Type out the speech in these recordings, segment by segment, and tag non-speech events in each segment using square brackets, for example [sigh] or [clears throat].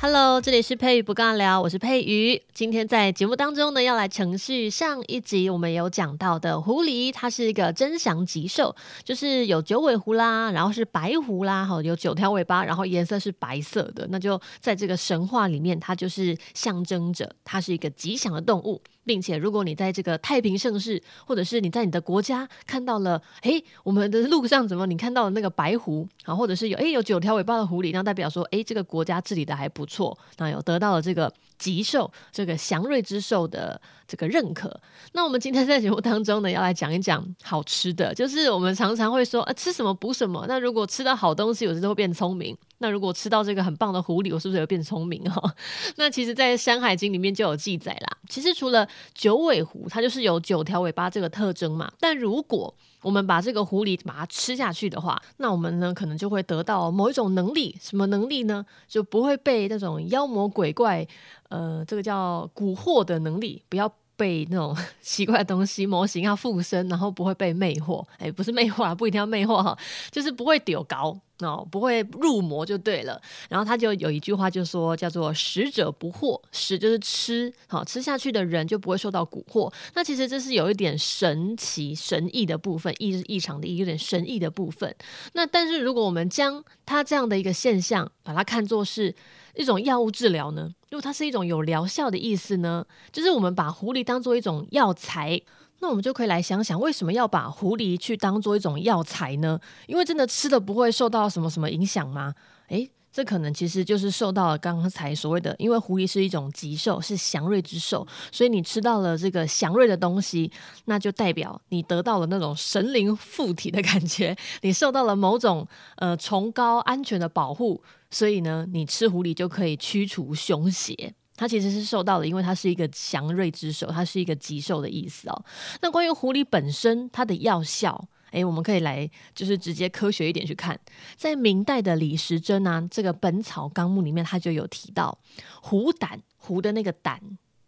Hello，这里是佩瑜不尬聊，我是佩瑜。今天在节目当中呢，要来程序上一集我们有讲到的狐狸，它是一个真祥吉兽，就是有九尾狐啦，然后是白狐啦，哈，有九条尾巴，然后颜色是白色的，那就在这个神话里面，它就是象征着它是一个吉祥的动物。并且，如果你在这个太平盛世，或者是你在你的国家看到了，诶，我们的路上怎么你看到了那个白狐啊，或者是有诶有九条尾巴的狐狸，那代表说，诶，这个国家治理的还不错，那有得到了这个吉兽，这个祥瑞之兽的这个认可。那我们今天在节目当中呢，要来讲一讲好吃的，就是我们常常会说，啊，吃什么补什么。那如果吃到好东西，有时候会变聪明。那如果吃到这个很棒的狐狸，我是不是也会变聪明哈？[laughs] 那其实，在《山海经》里面就有记载啦。其实除了九尾狐，它就是有九条尾巴这个特征嘛。但如果我们把这个狐狸把它吃下去的话，那我们呢可能就会得到某一种能力。什么能力呢？就不会被那种妖魔鬼怪，呃，这个叫蛊惑的能力，不要。被那种 [laughs] 奇怪的东西模型要附身，然后不会被魅惑。哎，不是魅惑啊，不一定要魅惑哈，就是不会丢高哦，不会入魔就对了。然后他就有一句话就说叫做“食者不惑”，食就是吃，好吃下去的人就不会受到蛊惑。那其实这是有一点神奇神异的部分，异是异常的异，有点神异的部分。那但是如果我们将它这样的一个现象，把它看作是一种药物治疗呢？如果它是一种有疗效的意思呢，就是我们把狐狸当做一种药材，那我们就可以来想想，为什么要把狐狸去当做一种药材呢？因为真的吃了不会受到什么什么影响吗？诶，这可能其实就是受到了刚才所谓的，因为狐狸是一种吉兽，是祥瑞之兽，所以你吃到了这个祥瑞的东西，那就代表你得到了那种神灵附体的感觉，你受到了某种呃崇高安全的保护。所以呢，你吃狐狸就可以驱除凶邪。它其实是受到了，因为它是一个祥瑞之兽，它是一个吉兽的意思哦。那关于狐狸本身它的药效，诶，我们可以来就是直接科学一点去看。在明代的李时珍啊，这个《本草纲目》里面，它就有提到狐胆，狐的那个胆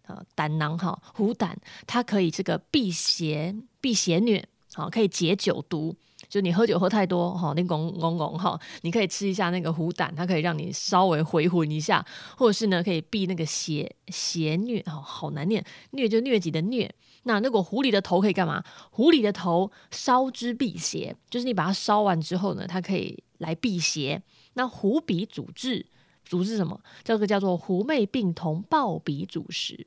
啊，胆囊哈，狐胆它可以这个避邪、避邪疟，好，可以解酒毒。就你喝酒喝太多哈，那拱拱拱哈，你可以吃一下那个虎胆，它可以让你稍微回魂一下，或者是呢可以避那个邪邪疟哦，好难念，疟就疟疾的疟。那如果狐狸的头可以干嘛？狐狸的头烧之辟邪，就是你把它烧完之后呢，它可以来辟邪。那狐鼻主治，主治什么？这个叫做狐媚病同暴鼻主食。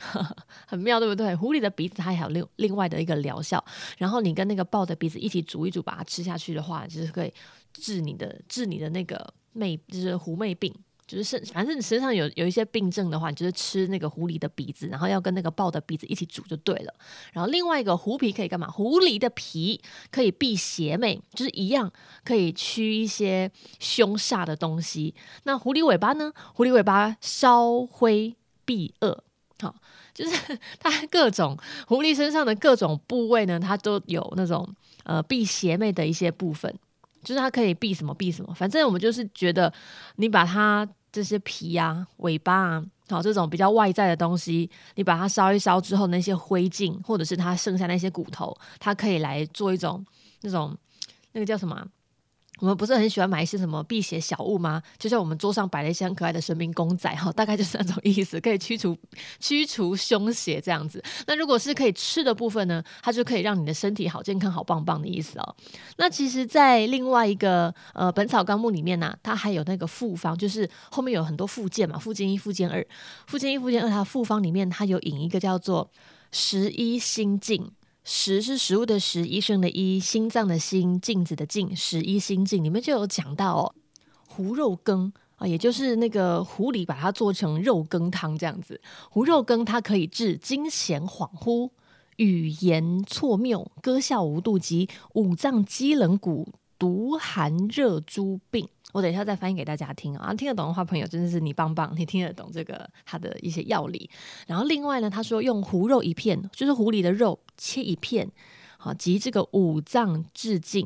[laughs] 很妙，对不对？狐狸的鼻子它还有另另外的一个疗效，然后你跟那个豹的鼻子一起煮一煮，把它吃下去的话，就是可以治你的治你的那个媚，就是狐媚病，就是身反正你身上有有一些病症的话，你就是吃那个狐狸的鼻子，然后要跟那个豹的鼻子一起煮就对了。然后另外一个狐皮可以干嘛？狐狸的皮可以避邪魅，就是一样可以驱一些凶煞的东西。那狐狸尾巴呢？狐狸尾巴烧灰避恶。好，就是 [laughs] 它各种狐狸身上的各种部位呢，它都有那种呃避邪魅的一些部分，就是它可以避什么避什么。反正我们就是觉得，你把它这些皮啊、尾巴啊，好这种比较外在的东西，你把它烧一烧之后，那些灰烬或者是它剩下那些骨头，它可以来做一种那种那个叫什么？我们不是很喜欢买一些什么辟邪小物吗？就像我们桌上摆了一些很可爱的神明公仔哈，[laughs] 大概就是那种意思，可以驱除 [laughs] 驱除凶邪这样子。那如果是可以吃的部分呢，它就可以让你的身体好健康、好棒棒的意思哦。那其实，在另外一个呃《本草纲目》里面呢、它还有那个复方，就是后面有很多附件嘛，附件一、附件二、附件一、附件二，它复方里面它有引一个叫做十一心镜。食是食物的食，医生的医，心脏的心，镜子的镜，食医心镜里面就有讲到哦，胡肉羹啊，也就是那个狐狸把它做成肉羹汤这样子。胡肉羹它可以治惊痫恍惚、语言错谬、歌笑无度及五脏机冷骨、毒寒热诸病。我等一下再翻译给大家听啊，听得懂的话，朋友真的是你棒棒，你听得懂这个它的一些药理。然后另外呢，他说用狐肉一片，就是狐狸的肉切一片，好及这个五脏治尽，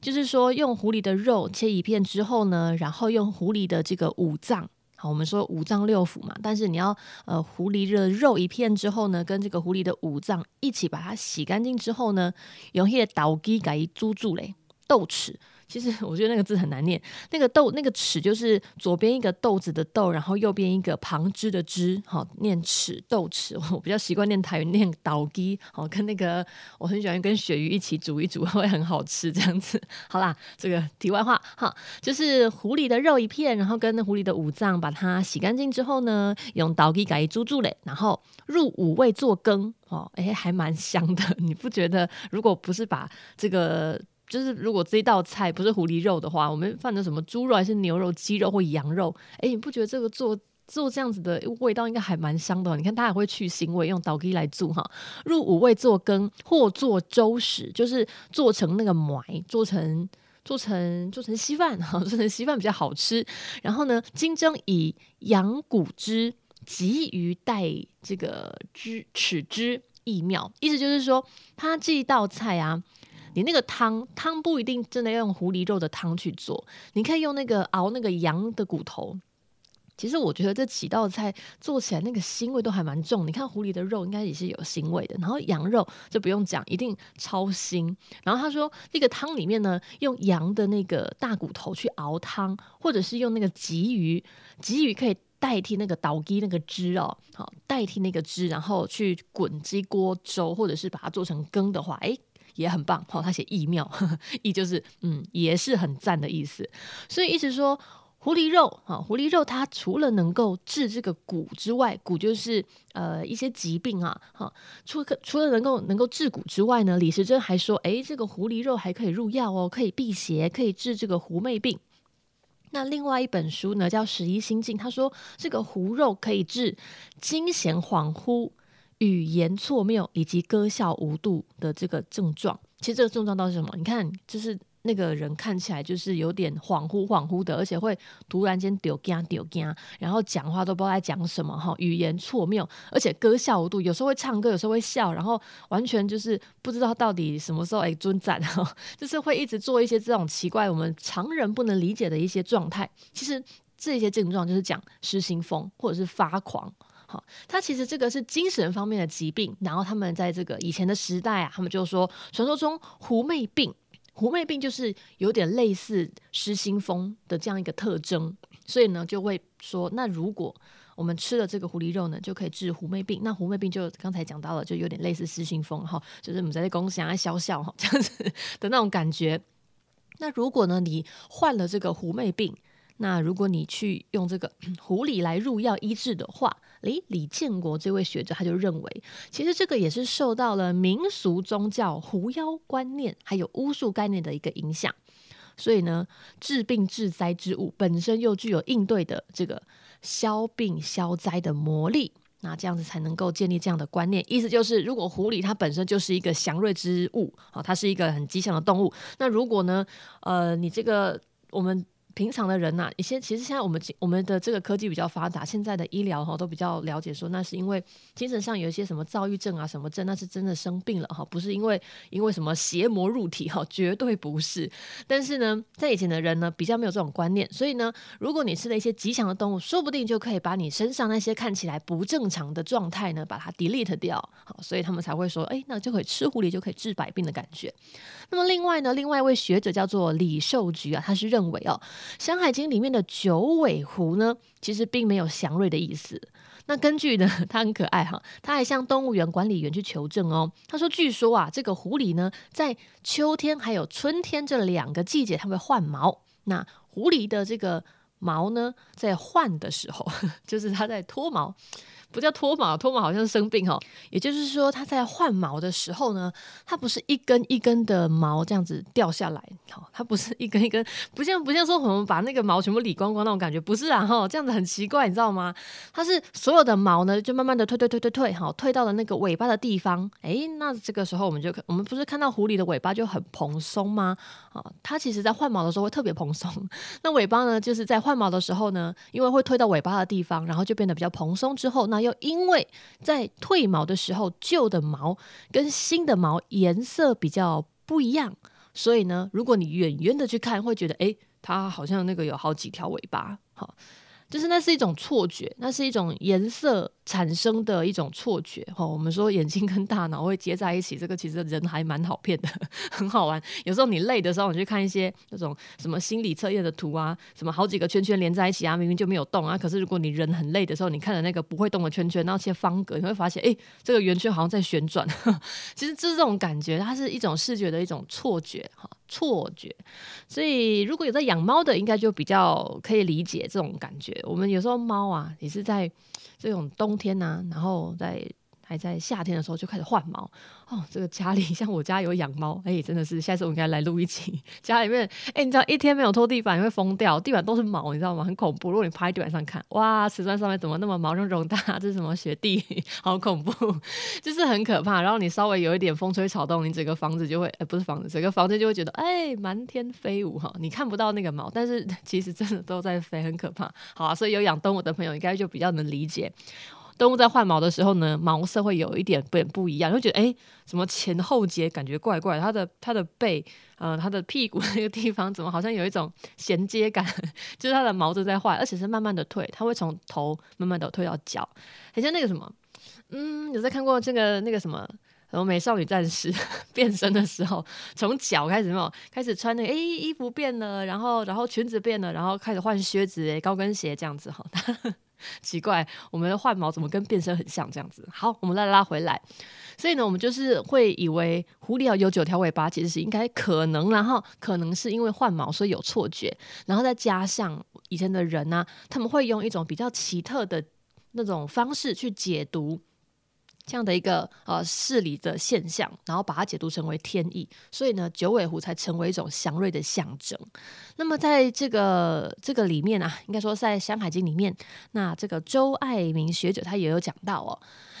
就是说用狐狸的肉切一片之后呢，然后用狐狸的这个五脏。好，我们说五脏六腑嘛，但是你要呃狐狸的肉一片之后呢，跟这个狐狸的五脏一起把它洗干净之后呢，用那个豆枝给它煮煮嘞，豆豉。其实 [laughs] 我觉得那个字很难念，那个豆那个豉就是左边一个豆子的豆，然后右边一个旁支的支，好念豉豆豉。我比较习惯念台语念倒鸡，好跟那个我很喜欢跟鳕鱼一起煮一煮，[laughs] 会很好吃这样子。好啦，这个题外话哈，就是狐狸的肉一片，然后跟那狐狸的五脏把它洗干净之后呢，用倒鸡改煮煮嘞，然后入五味做羹哦，哎还蛮香的，[laughs] 你不觉得？如果不是把这个。就是如果这一道菜不是狐狸肉的话，我们放的什么猪肉还是牛肉、鸡肉或羊肉？哎，你不觉得这个做做这样子的味道应该还蛮香的？你看它还会去腥味，用倒鸡来做哈，入五味做羹或做粥食，就是做成那个糜，做成做成做成稀饭哈，[laughs] 做成稀饭比较好吃。然后呢，金针以羊骨汁、鲫鱼带这个汁豉汁异妙，意思就是说，它这一道菜啊。你那个汤汤不一定真的要用狐狸肉的汤去做，你可以用那个熬那个羊的骨头。其实我觉得这几道菜做起来那个腥味都还蛮重。你看狐狸的肉应该也是有腥味的，然后羊肉就不用讲，一定超腥。然后他说那个汤里面呢，用羊的那个大骨头去熬汤，或者是用那个鲫鱼，鲫鱼可以代替那个倒鸡那个汁哦，好代替那个汁，然后去滚鸡锅粥，或者是把它做成羹的话，诶。也很棒，好，他写意妙，[laughs] 意就是嗯，也是很赞的意思。所以意思说，狐狸肉啊，狐狸肉它除了能够治这个骨之外，骨就是呃一些疾病啊，哈，除除了能够能够治骨之外呢，李时珍还说，诶，这个狐狸肉还可以入药哦，可以辟邪，可以治这个狐媚病。那另外一本书呢，叫《十一心经》，他说这个狐肉可以治惊痫恍惚。语言错谬以及歌笑无度的这个症状，其实这个症状到底是什么？你看，就是那个人看起来就是有点恍惚恍惚的，而且会突然间丢惊丢惊，然后讲话都不知道在讲什么哈，语言错谬，而且歌笑无度，有时候会唱歌，有时候会笑，然后完全就是不知道到底什么时候哎尊赞哈，就是会一直做一些这种奇怪我们常人不能理解的一些状态。其实这些症状就是讲失心疯或者是发狂。好，他其实这个是精神方面的疾病，然后他们在这个以前的时代啊，他们就说传说中狐媚病，狐媚病就是有点类似失心疯的这样一个特征，所以呢就会说，那如果我们吃了这个狐狸肉呢，就可以治狐媚病。那狐媚病就刚才讲到了，就有点类似失心疯哈，就是我们在讲想要笑笑哈这样子 [laughs] 的那种感觉。那如果呢你患了这个狐媚病，那如果你去用这个 [clears throat] 狐狸来入药医治的话，诶，李建国这位学者他就认为，其实这个也是受到了民俗宗教狐妖观念还有巫术概念的一个影响，所以呢，治病治灾之物本身又具有应对的这个消病消灾的魔力，那这样子才能够建立这样的观念。意思就是，如果狐狸它本身就是一个祥瑞之物，好，它是一个很吉祥的动物，那如果呢，呃，你这个我们。平常的人呐、一些其实现在我们我们的这个科技比较发达，现在的医疗哈都比较了解说，那是因为精神上有一些什么躁郁症啊什么症，那是真的生病了哈，不是因为因为什么邪魔入体哈，绝对不是。但是呢，在以前的人呢，比较没有这种观念，所以呢，如果你吃了一些吉祥的动物，说不定就可以把你身上那些看起来不正常的状态呢，把它 delete 掉。好，所以他们才会说，哎，那就可以吃狐狸就可以治百病的感觉。那么另外呢，另外一位学者叫做李寿菊啊，他是认为哦。《山海经》里面的九尾狐呢，其实并没有祥瑞的意思。那根据呢，他很可爱哈，他还向动物园管理员去求证哦。他说，据说啊，这个狐狸呢，在秋天还有春天这两个季节，它会换毛。那狐狸的这个毛呢，在换的时候，[laughs] 就是它在脱毛。不叫脱毛，脱毛好像是生病哈。也就是说，它在换毛的时候呢，它不是一根一根的毛这样子掉下来，好，它不是一根一根，不像不像说我们把那个毛全部理光光那种感觉，不是啊哈，这样子很奇怪，你知道吗？它是所有的毛呢，就慢慢的退退退退退，好，退到了那个尾巴的地方。诶，那这个时候我们就我们不是看到狐狸的尾巴就很蓬松吗？啊，它其实在换毛的时候会特别蓬松。[laughs] 那尾巴呢，就是在换毛的时候呢，因为会退到尾巴的地方，然后就变得比较蓬松之后，那。又因为在褪毛的时候，旧的毛跟新的毛颜色比较不一样，所以呢，如果你远远的去看，会觉得诶，它好像那个有好几条尾巴，好。就是那是一种错觉，那是一种颜色产生的一种错觉。哈，我们说眼睛跟大脑会接在一起，这个其实人还蛮好骗的，很好玩。有时候你累的时候，你去看一些那种什么心理测验的图啊，什么好几个圈圈连在一起啊，明明就没有动啊。可是如果你人很累的时候，你看着那个不会动的圈圈，然后切方格，你会发现，哎，这个圆圈好像在旋转。[laughs] 其实就是这种感觉，它是一种视觉的一种错觉，哈。错觉，所以如果有在养猫的，应该就比较可以理解这种感觉。我们有时候猫啊，也是在这种冬天呐、然后在。还在夏天的时候就开始换毛哦，这个家里 [laughs] 像我家有养猫，哎，真的是下次我应该来录一期。家里面，哎，你知道一天没有拖地板你会疯掉，地板都是毛，你知道吗？很恐怖。如果你趴在地板上看，哇，瓷砖上面怎么那么毛茸茸大？这是什么雪地？[laughs] 好恐怖，就是很可怕。然后你稍微有一点风吹草动，你整个房子就会，哎，不是房子，整个房间就会觉得，哎，满天飞舞哈。你看不到那个毛，但是 [laughs] 其实真的都在飞，很可怕。好啊，所以有养动物的朋友应该就比较能理解。动物在换毛的时候呢，毛色会有一点点不一样，会觉得哎，什么前后节感觉怪怪？它的它的背，呃，它的屁股那个地方怎么好像有一种衔接感？[laughs] 就是它的毛都在换，而且是慢慢的退，它会从头慢慢的退到脚，很像那个什么，嗯，有在看过这个那个什么，然后美少女战士 [laughs] 变身的时候，从脚开始没有开始穿那个，哎，衣服变了，然后然后裙子变了，然后开始换靴子，哎，高跟鞋这样子哈。[laughs] 奇怪，我们的换毛怎么跟变身很像这样子？好，我们再拉回来。所以呢，我们就是会以为狐狸要有九条尾巴，其实是应该可能，然后可能是因为换毛所以有错觉，然后再加上以前的人呢、他们会用一种比较奇特的那种方式去解读。这样的一个呃事理的现象，然后把它解读成为天意，所以呢，九尾狐才成为一种祥瑞的象征。那么在这个这个里面啊，应该说在《山海经》里面，那这个周爱民学者他也有讲到哦。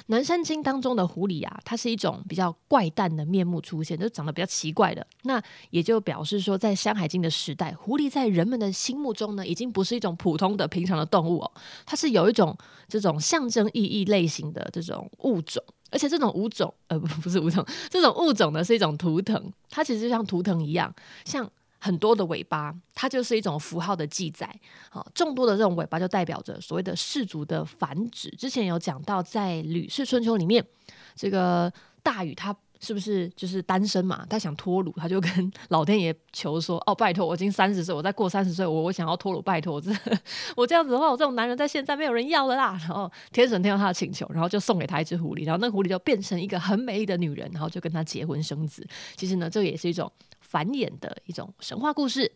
南山经当中的狐狸啊，它是一种比较怪诞的面目出现，就长得比较奇怪的。那也就表示说，在《山海经》的时代，狐狸在人们的心目中呢，已经不是一种普通的平常的动物哦，它是有一种这种象征意义类型的这种物种，而且这种物种，呃，不，[laughs] 不是物种，这种物种呢是一种图腾，它其实就像图腾一样，像。很多的尾巴，它就是一种符号的记载。好，众多的这种尾巴就代表着所谓的氏族的繁殖。之前有讲到，在《吕氏春秋》里面，这个大禹他是不是就是单身嘛？他想脱乳，他就跟老天爷求说：“哦，拜托，我已经三十岁，我再过三十岁，我我想要脱乳，拜托，这我这样子的话，我这种男人在现在没有人要了啦。”然后天神听到他的请求，然后就送给他一只狐狸，然后那狐狸就变成一个很美丽的女人，然后就跟他结婚生子。其实呢，这也是一种。繁衍的一种神话故事。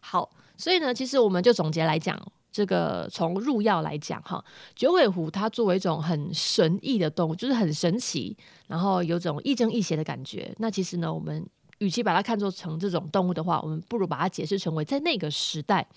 好，所以呢，其实我们就总结来讲，这个从入药来讲，哈，九尾狐它作为一种很神异的动物，就是很神奇，然后有种亦正亦邪的感觉。那其实呢，我们与其把它看作成这种动物的话，我们不如把它解释成为在那个时代，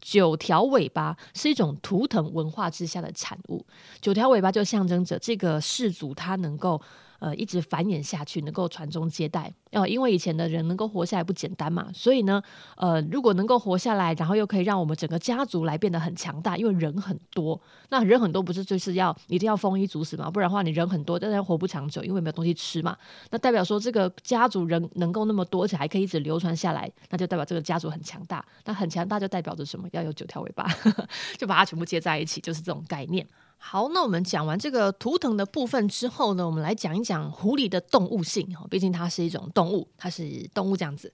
九条尾巴是一种图腾文化之下的产物。九条尾巴就象征着这个氏族它能够。呃，一直繁衍下去，能够传宗接代。哦，因为以前的人能够活下来不简单嘛，所以呢，呃，如果能够活下来，然后又可以让我们整个家族来变得很强大，因为人很多，那人很多不是就是要一定要丰衣足食嘛？不然的话，你人很多，但是活不长久，因为没有东西吃嘛。那代表说这个家族人能够那么多，而且还可以一直流传下来，那就代表这个家族很强大。那很强大就代表着什么？要有九条尾巴，[laughs] 就把它全部接在一起，就是这种概念。好，那我们讲完这个图腾的部分之后呢，我们来讲一讲狐狸的动物性哈，毕竟它是一种动物，它是动物这样子。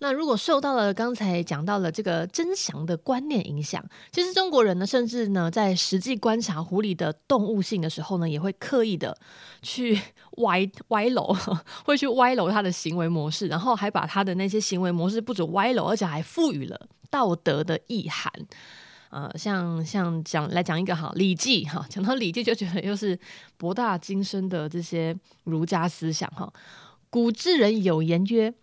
那如果受到了刚才讲到了这个真祥的观念影响，其实中国人呢，甚至呢在实际观察狐狸的动物性的时候呢，也会刻意的去歪歪楼，[laughs] 会去歪楼它的行为模式，然后还把它的那些行为模式不止歪楼，而且还赋予了道德的意涵。呃，像像讲来讲一个哈《礼记》哈，讲到《礼记》就觉得又是博大精深的这些儒家思想哈。古之人有言曰：“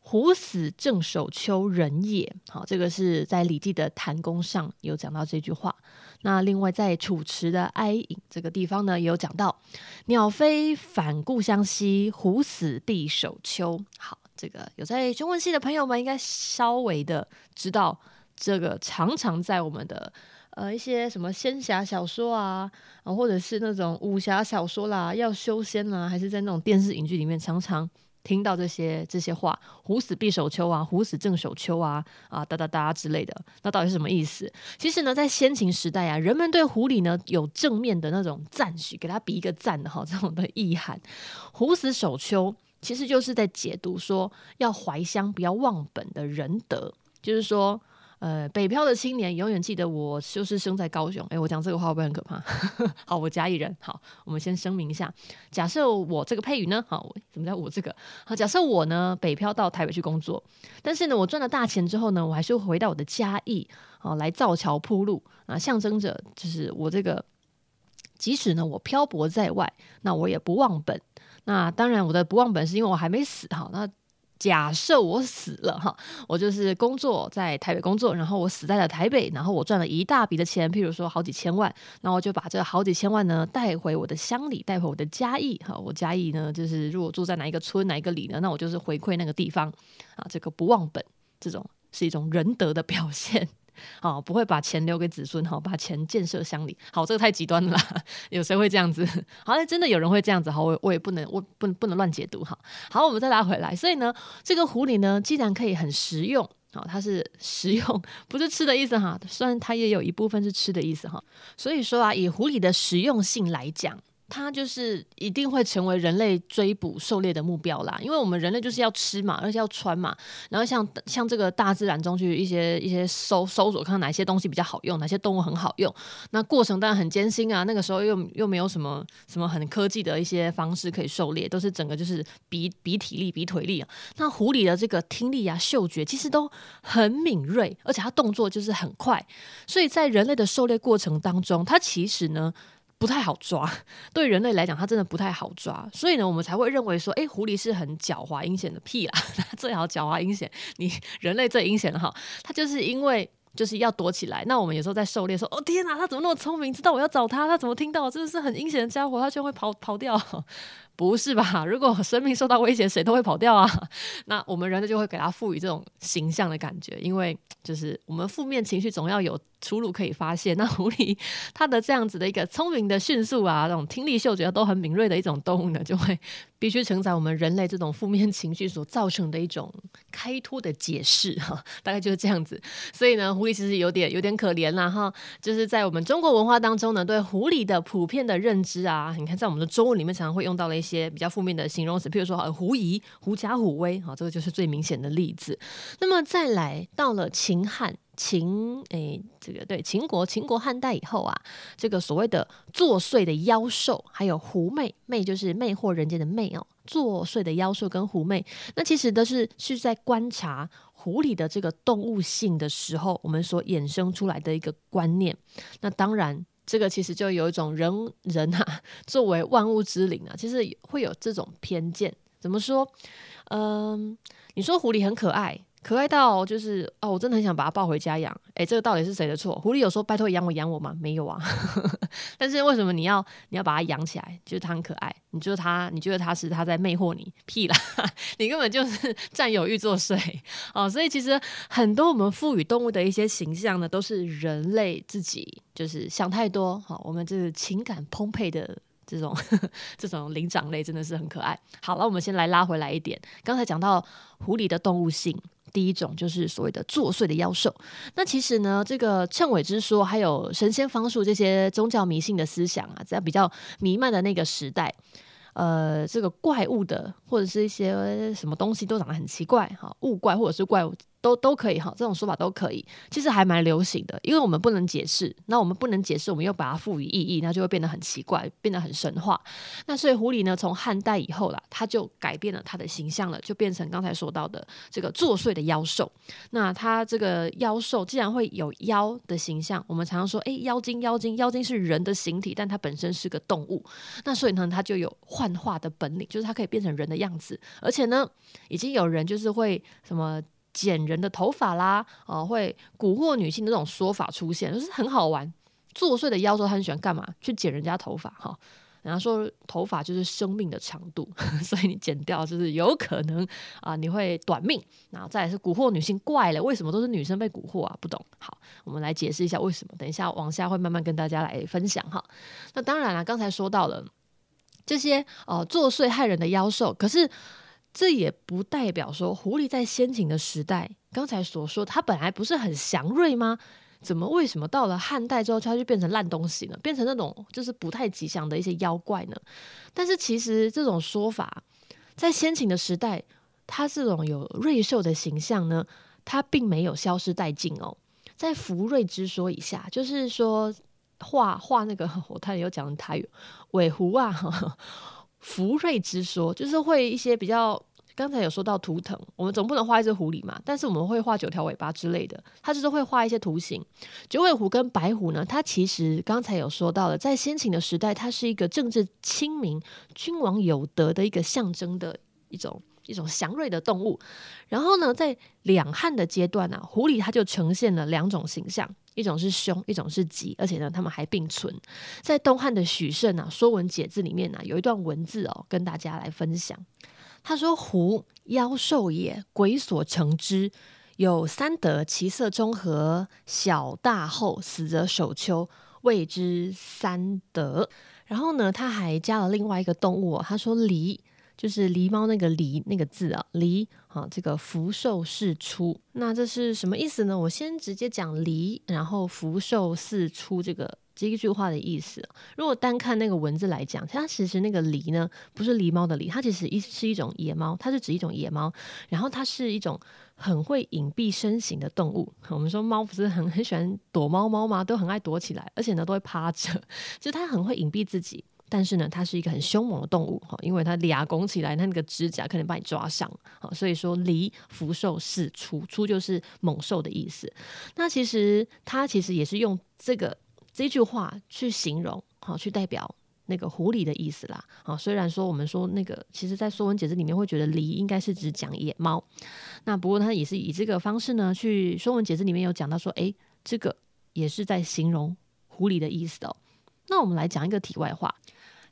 狐死正守丘，人也。”好，这个是在《礼记》的谭公上有讲到这句话。那另外在楚辞的哀隐这个地方呢，也有讲到：“鸟飞反故乡兮，狐死必守丘。”好，这个有在中文系的朋友们应该稍微的知道。这个常常在我们的呃一些什么仙侠小说啊，或者是那种武侠小说啦，要修仙啦，还是在那种电视影剧里面常常听到这些这些话，“虎死必首丘”啊，“虎死正守丘”啊，啊哒哒哒之类的，那到底是什么意思？其实呢，在先秦时代啊，人们对狐狸呢有正面的那种赞许，给他比一个赞的哈，这种的意涵，“虎死守丘”其实就是在解读说要怀乡，不要忘本的仁德，就是说。呃，北漂的青年永远记得我就是生在高雄。诶，我讲这个话会不会很可怕？[laughs] 好，我嘉义人。好，我们先声明一下，假设我这个配语呢，好，什么叫我这个？好，假设我呢北漂到台北去工作，但是呢，我赚了大钱之后呢，我还是会回到我的嘉义，好，来造桥铺路啊，象征着就是我这个，即使呢我漂泊在外，那我也不忘本。那当然，我的不忘本是因为我还没死。好，那。假设我死了哈，我就是工作在台北工作，然后我死在了台北，然后我赚了一大笔的钱，譬如说好几千万，那我就把这好几千万呢带回我的乡里，带回我的嘉义哈。我嘉义呢，就是如果住在哪一个村哪一个里呢，那我就是回馈那个地方啊，这个不忘本，这种是一种仁德的表现。好，不会把钱留给子孙，好，把钱建设乡里。好，这个太极端了啦，[laughs] 有谁会这样子？好像真的有人会这样子，好，我我也不能，我不能不能乱解读哈。好，我们再拉回来。所以呢，这个狐狸呢，既然可以很实用，好，它是 [laughs] 实用，不是吃的意思哈。虽然它也有一部分是吃的意思哈。所以说啊，以狐狸的实用性来讲。它就是一定会成为人类追捕狩猎的目标啦，因为我们人类就是要吃嘛，而且要穿嘛，然后像像这个大自然中去一些一些搜搜索，看哪些东西比较好用，哪些动物很好用，那过程当然很艰辛啊。那个时候又又没有什么什么很科技的一些方式可以狩猎，都是整个就是比比体力、比腿力啊。那狐狸的这个听力啊、嗅觉其实都很敏锐，而且它动作就是很快，所以在人类的狩猎过程当中，它其实呢。不太好抓，[laughs] 对人类来讲，它真的不太好抓，所以呢，我们才会认为说，诶，狐狸是很狡猾阴险的屁啦，[laughs] 它最好狡猾阴险，你人类最阴险的哈，它就是因为就是要躲起来。那我们有时候在狩猎说，哦天哪，它怎么那么聪明，知道我要找它，它怎么听到，真的是很阴险的家伙，它居然会跑跑掉。不是吧？[laughs] 如果生命受到威胁，谁都会跑掉啊。[laughs] 那我们人类就会给它赋予这种形象的感觉，因为就是我们负面情绪总要有出路可以发泄。[laughs] 那狐狸它的这样子的一个聪明的、迅速啊，这种听力、嗅觉都很敏锐的一种动物呢，就会必须承载我们人类这种负面情绪所造成的一种开脱的解释哈。大概就是这样子。所以呢，狐狸其实有点有点可怜啦哈。就是在我们中国文化当中呢，对狐狸的普遍的认知啊，你看在我们的中文里面常常会用到了一些。些比较负面的形容词，譬如说“狐疑”、“狐假虎威”，好，这个就是最明显的例子。那么再来到了秦汉秦，诶，这个对秦国秦国汉代以后啊，这个所谓的作祟的妖兽，还有狐媚，媚就是魅惑人间的媚哦，作祟的妖兽跟狐媚，那其实都是是在观察狐狸的这个动物性的时候，我们所衍生出来的一个观念。那当然。这个其实就有一种人 [laughs] 人啊，作为万物之灵啊，其实会有这种偏见。怎么说？嗯，你说狐狸很可爱。可爱到就是哦，我真的很想把它抱回家养。诶，这个到底是谁的错？狐狸有说拜托养我养我吗？没有啊。[laughs] 但是为什么你要你要把它养起来？就是它很可爱，你觉得它你觉得它是它在魅惑你？屁啦，[laughs] 你根本就是占有欲作祟哦。所以其实很多我们赋予动物的一些形象呢，都是人类自己就是想太多。好、我们这个情感丰沛的这种 [laughs] 这种灵长类真的是很可爱。好了，我们先来拉回来一点，刚才讲到狐狸的动物性。第一种就是所谓的作祟的妖兽。那其实呢，这个谶纬之说，还有神仙方术这些宗教迷信的思想啊，在比较弥漫的那个时代，呃，这个怪物的或者是一些什么东西都长得很奇怪，哈，物怪或者是怪物。都都可以哈，这种说法都可以，其实还蛮流行的，因为我们不能解释，那我们不能解释，我们又把它赋予意义，那就会变得很奇怪，变得很神话。那所以狐狸呢，从汉代以后啦，它就改变了它的形象了，就变成刚才说到的这个作祟的妖兽。那它这个妖兽既然会有妖的形象，我们常常说，诶，妖精，妖精，妖精是人的形体，但它本身是个动物，那所以呢，它就有幻化的本领，就是它可以变成人的样子，而且呢，已经有人就是会什么。剪人的头发啦，啊，会蛊惑女性的这种说法出现，就是很好玩。作祟的妖兽他很喜欢干嘛？去剪人家头发哈。人家说头发就是生命的长度，[laughs] 所以你剪掉就是有可能啊，你会短命。然后再来是蛊惑女性，怪了，为什么都是女生被蛊惑啊？不懂。好，我们来解释一下为什么。等一下往下会慢慢跟大家来分享哈。那当然了，刚才说到了这些哦，作祟害人的妖兽，可是。这也不代表说狐狸在先秦的时代，刚才所说它本来不是很祥瑞吗？怎么为什么到了汉代之后，它就变成烂东西呢？变成那种就是不太吉祥的一些妖怪呢？但是其实这种说法，在先秦的时代，它这种有瑞兽的形象呢，它并没有消失殆尽哦。在福瑞之说以下，就是说画画那个，[laughs] 我太有讲台语，尾狐啊，福瑞之说就是会一些比较。刚才有说到图腾，我们总不能画一只狐狸嘛，但是我们会画九条尾巴之类的，它就是会画一些图形。九尾狐跟白狐呢，它其实刚才有说到了，在先秦的时代，它是一个政治清明、君王有德的一个象征的一种一种祥瑞的动物。然后呢，在两汉的阶段呢、啊，狐狸它就呈现了两种形象，一种是凶，一种是吉，而且呢，他们还并存。在东汉的许慎啊《说文解字》里面呢、有一段文字哦，跟大家来分享。他说：“狐妖兽也，鬼所成之，有三德，其色中和，小大厚，死则首丘，谓之三德。”然后呢，他还加了另外一个动物、哦，他说：“狸，就是狸猫那个狸那个字啊，狸啊，这个福寿四出。那这是什么意思呢？我先直接讲狸，然后福寿四出这个。”这一句话的意思，如果单看那个文字来讲，它其实那个狸呢，不是狸猫的狸，它其实一是一种野猫，它是指一种野猫，然后它是一种很会隐蔽身形的动物。[laughs] 我们说猫不是很很喜欢躲猫猫吗？都很爱躲起来，而且呢都会趴着，[laughs] 就是它很会隐蔽自己。但是呢，它是一个很凶猛的动物哈，因为它俩拱起来，它那个指甲可能把你抓伤。所以说狸福寿四出，出就是猛兽的意思。那其实它其实也是用这个。这句话去形容，好，去代表那个狐狸的意思啦。好，虽然说我们说那个，其实在《说文解字》里面会觉得“狸”应该是指讲野猫，那不过它也是以这个方式呢，去《说文解字》里面有讲到说，诶，这个也是在形容狐狸的意思哦。那我们来讲一个题外话。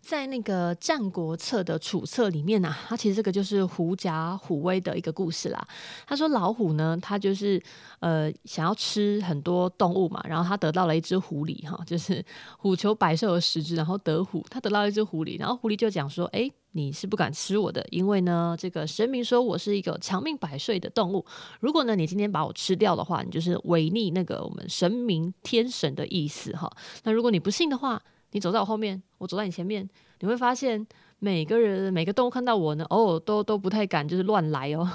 在那个《战国策》的楚策里面呢、啊，它其实这个就是狐假虎威的一个故事啦。他说老虎呢，它就是呃想要吃很多动物嘛，然后他得到了一只狐狸哈，就是虎求百兽而食之，然后得虎，他得到一只狐狸，然后狐狸就讲说，哎，你是不敢吃我的，因为呢，这个神明说我是一个长命百岁的动物，如果呢你今天把我吃掉的话，你就是违逆那个我们神明天神的意思哈。那如果你不信的话，你走在我后面，我走在你前面，你会发现每个人每个动物看到我呢，哦，都都不太敢，就是乱来哦。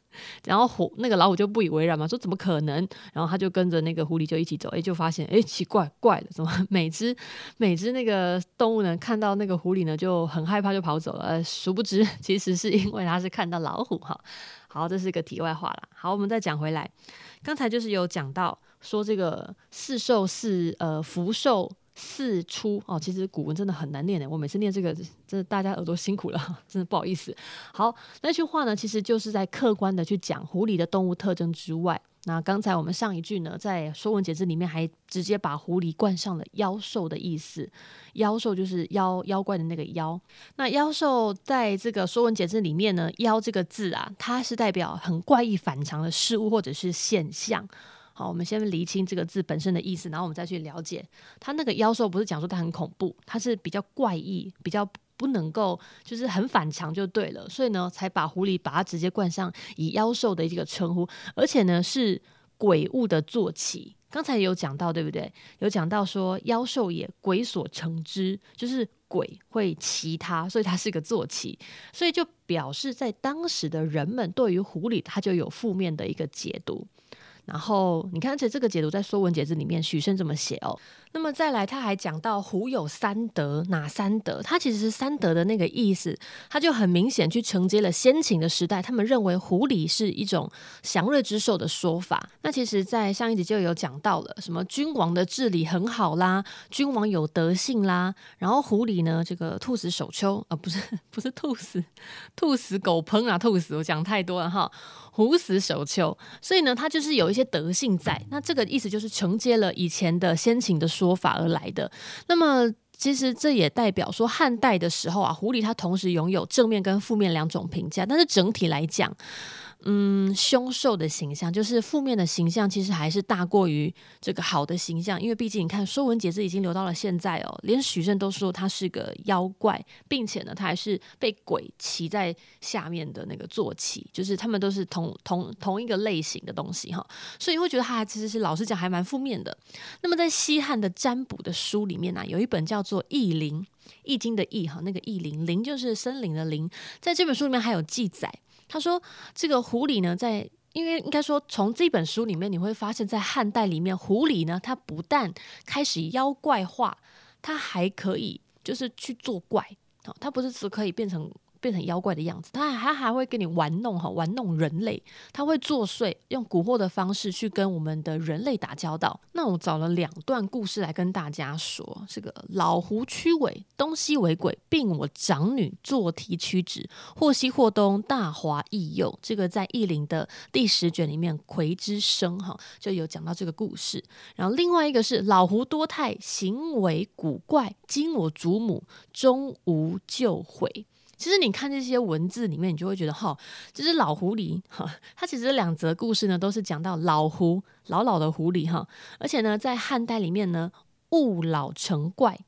[laughs] 然后虎那个老虎就不以为然嘛，说怎么可能？然后他就跟着那个狐狸就一起走，诶，就发现诶，奇怪怪了，怎么每只每只那个动物呢看到那个狐狸呢就很害怕就跑走了？殊不知 [laughs] 其实是因为他是看到老虎哈。好，这是一个题外话了。好，我们再讲回来，刚才就是有讲到说这个四兽四呃福寿。四出哦，其实古文真的很难念的。我每次念这个，真的大家耳朵辛苦了，[laughs] 真的不好意思。好，那句话呢，其实就是在客观的去讲狐狸的动物特征之外，那刚才我们上一句呢，在《说文解字》里面还直接把狐狸冠上了妖兽的意思。妖兽就是妖妖怪的那个妖。那妖兽在这个《说文解字》里面呢，妖这个字啊，它是代表很怪异反常的事物或者是现象。好，我们先厘清这个字本身的意思，然后我们再去了解它那个妖兽，不是讲说它很恐怖，它是比较怪异，比较不能够，就是很反常就对了。所以呢，才把狐狸把它直接冠上以妖兽的这个称呼，而且呢是鬼物的坐骑。刚才有讲到，对不对？有讲到说妖兽也，鬼所乘之，就是鬼会骑它，所以它是一个坐骑，所以就表示在当时的人们对于狐狸，它就有负面的一个解读。然后你看，这这个解读在《说文解字》里面，许慎这么写哦。那么再来，他还讲到狐有三德，哪三德？他其实是三德的那个意思，他就很明显去承接了先秦的时代，他们认为狐狸是一种祥瑞之兽的说法。那其实，在上一集就有讲到了，什么君王的治理很好啦，君王有德性啦，然后狐狸呢，这个兔死守丘啊，不是不是兔死，兔死狗烹啊，兔死我讲太多了哈。狐死守丘，所以呢，它就是有一些德性在。那这个意思就是承接了以前的先秦的说法而来的。那么，其实这也代表说，汉代的时候啊，狐狸它同时拥有正面跟负面两种评价。但是整体来讲，嗯，凶兽的形象，就是负面的形象，其实还是大过于这个好的形象。因为毕竟你看，《说文解字》已经留到了现在哦，连许慎都说他是个妖怪，并且呢，他还是被鬼骑在下面的那个坐骑，就是他们都是同同 [laughs] 同一个类型的东西哈。所以会觉得他其实是老实讲还蛮负面的。那么在西汉的占卜的书里面呢、有一本叫做《易林》，《易经》的易哈，那个易林，林就是森林的林，在这本书里面还有记载。他说：“这个狐狸呢，在因为应该说，从这本书里面你会发现，在汉代里面，狐狸呢，它不但开始妖怪化，它还可以就是去作怪，好，它不是只可以变成。”变成妖怪的样子，他还还会跟你玩弄哈，玩弄人类，他会作祟，用蛊惑的方式去跟我们的人类打交道。那我找了两段故事来跟大家说：这个老狐驱尾，东西为鬼，并我长女坐题驱止，或西或东，大华异幼。这个在《易林》的第十卷里面，夔之生哈就有讲到这个故事。然后另外一个是老狐多态，行为古怪，今我祖母终无救悔。其实你看这些文字里面，你就会觉得哈，这只老狐狸 [laughs] 哈，它其实两则故事呢，都是讲到老狐老老的狐狸哈，而且呢，在汉代里面呢，误老成怪，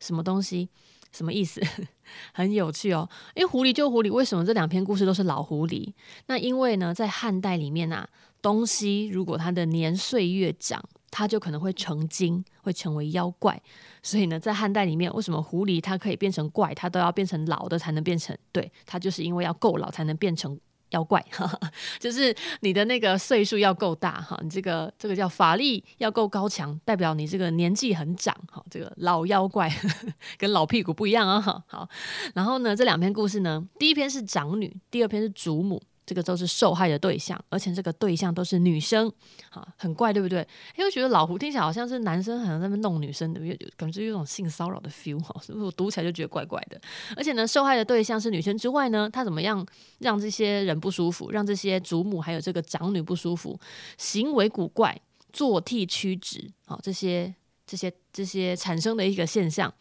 什么东西？什么意思？[laughs] 很有趣哦。因为狐狸救狐狸，为什么这两篇故事都是老狐狸？那因为呢，在汉代里面啊，东西如果它的年岁越长。它就可能会成精，会成为妖怪。所以呢，在汉代里面，为什么狐狸它可以变成怪，它都要变成老的才能变成？对，它就是因为要够老才能变成妖怪。哈哈，就是你的那个岁数要够大哈，你这个这个叫法力要够高强，代表你这个年纪很长哈。这个老妖怪 [laughs] 跟老屁股不一样啊哈。好，然后呢，这两篇故事呢，第一篇是长女，第二篇是祖母。这个都是受害的对象，而且这个对象都是女生，哈，很怪，对不对？因为觉得老胡听起来好像是男生，好像在那弄女生的，感觉有种性骚扰的 feel，哈，是不是？我读起来就觉得怪怪的。而且呢，受害的对象是女生之外呢，他怎么样让这些人不舒服，让这些祖母还有这个长女不舒服？行为古怪，坐蹄驱止，好，这些这些这些产生的一个现象，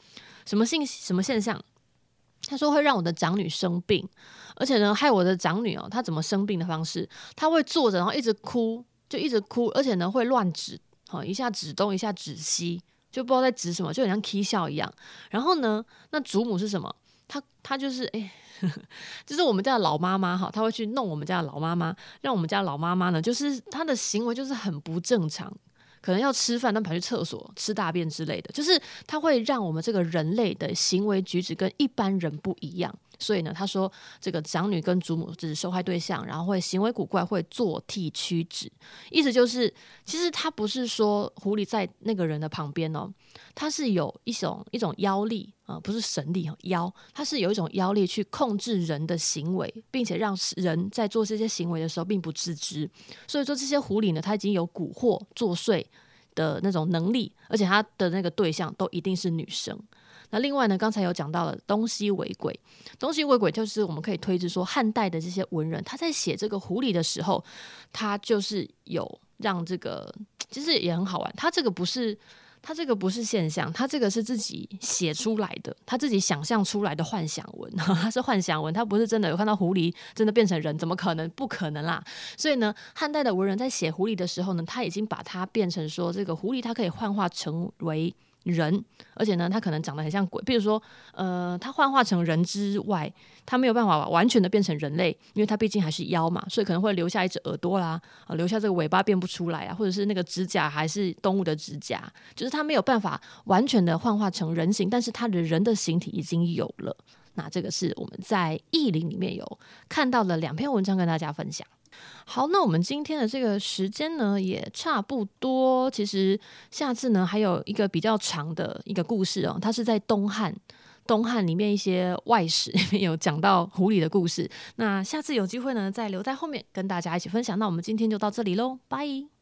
什么性什么现象？他说会让我的长女生病，而且呢，害我的长女哦，她怎么生病的方式？她会坐着，然后一直哭，就一直哭，而且呢会乱指，好，一下指东，一下指西，就不知道在指什么，就很像啼笑一样。然后呢，那祖母是什么？她她就是哎，[laughs] 就是我们家的老妈妈哈，她会去弄我们家的老妈妈，让我们家的老妈妈呢，就是她的行为就是很不正常。可能要吃饭，但跑去厕所吃大便之类的，就是它会让我们这个人类的行为举止跟一般人不一样。所以呢，他说这个长女跟祖母只是受害对象，然后会行为古怪，会坐替屈指，意思就是，其实他不是说狐狸在那个人的旁边哦，他是有一种一种妖力啊、不是神力妖，他是有一种妖力去控制人的行为，并且让人在做这些行为的时候并不自知。所以说这些狐狸呢，它已经有蛊惑作祟的那种能力，而且它的那个对象都一定是女生。那另外呢，刚才有讲到了东西为鬼，东西为鬼就是我们可以推知说，汉代的这些文人他在写这个狐狸的时候，他就是有让这个其实也很好玩，他这个不是他这个不是现象，他这个是自己写出来的，他自己想象出来的幻想文，[laughs] 他是幻想文，他不是真的有看到狐狸真的变成人，怎么可能？不可能啦！所以呢，汉代的文人在写狐狸的时候呢，他已经把它变成说，这个狐狸它可以幻化成为。人，而且呢，他可能长得很像鬼。比如说，呃，他幻化成人之外，他没有办法完全的变成人类，因为他毕竟还是妖嘛，所以可能会留下一只耳朵啦，啊，留下这个尾巴变不出来啊，或者是那个指甲还是动物的指甲，就是他没有办法完全的幻化成人形，但是他的人的形体已经有了。那这个是我们在《易林》里面有看到的两篇文章，跟大家分享。好，那我们今天的这个时间呢，也差不多。其实下次呢，还有一个比较长的一个故事哦，它是在东汉，东汉里面一些外史里面有讲到狐狸的故事。那下次有机会呢，再留在后面跟大家一起分享。那我们今天就到这里喽，拜。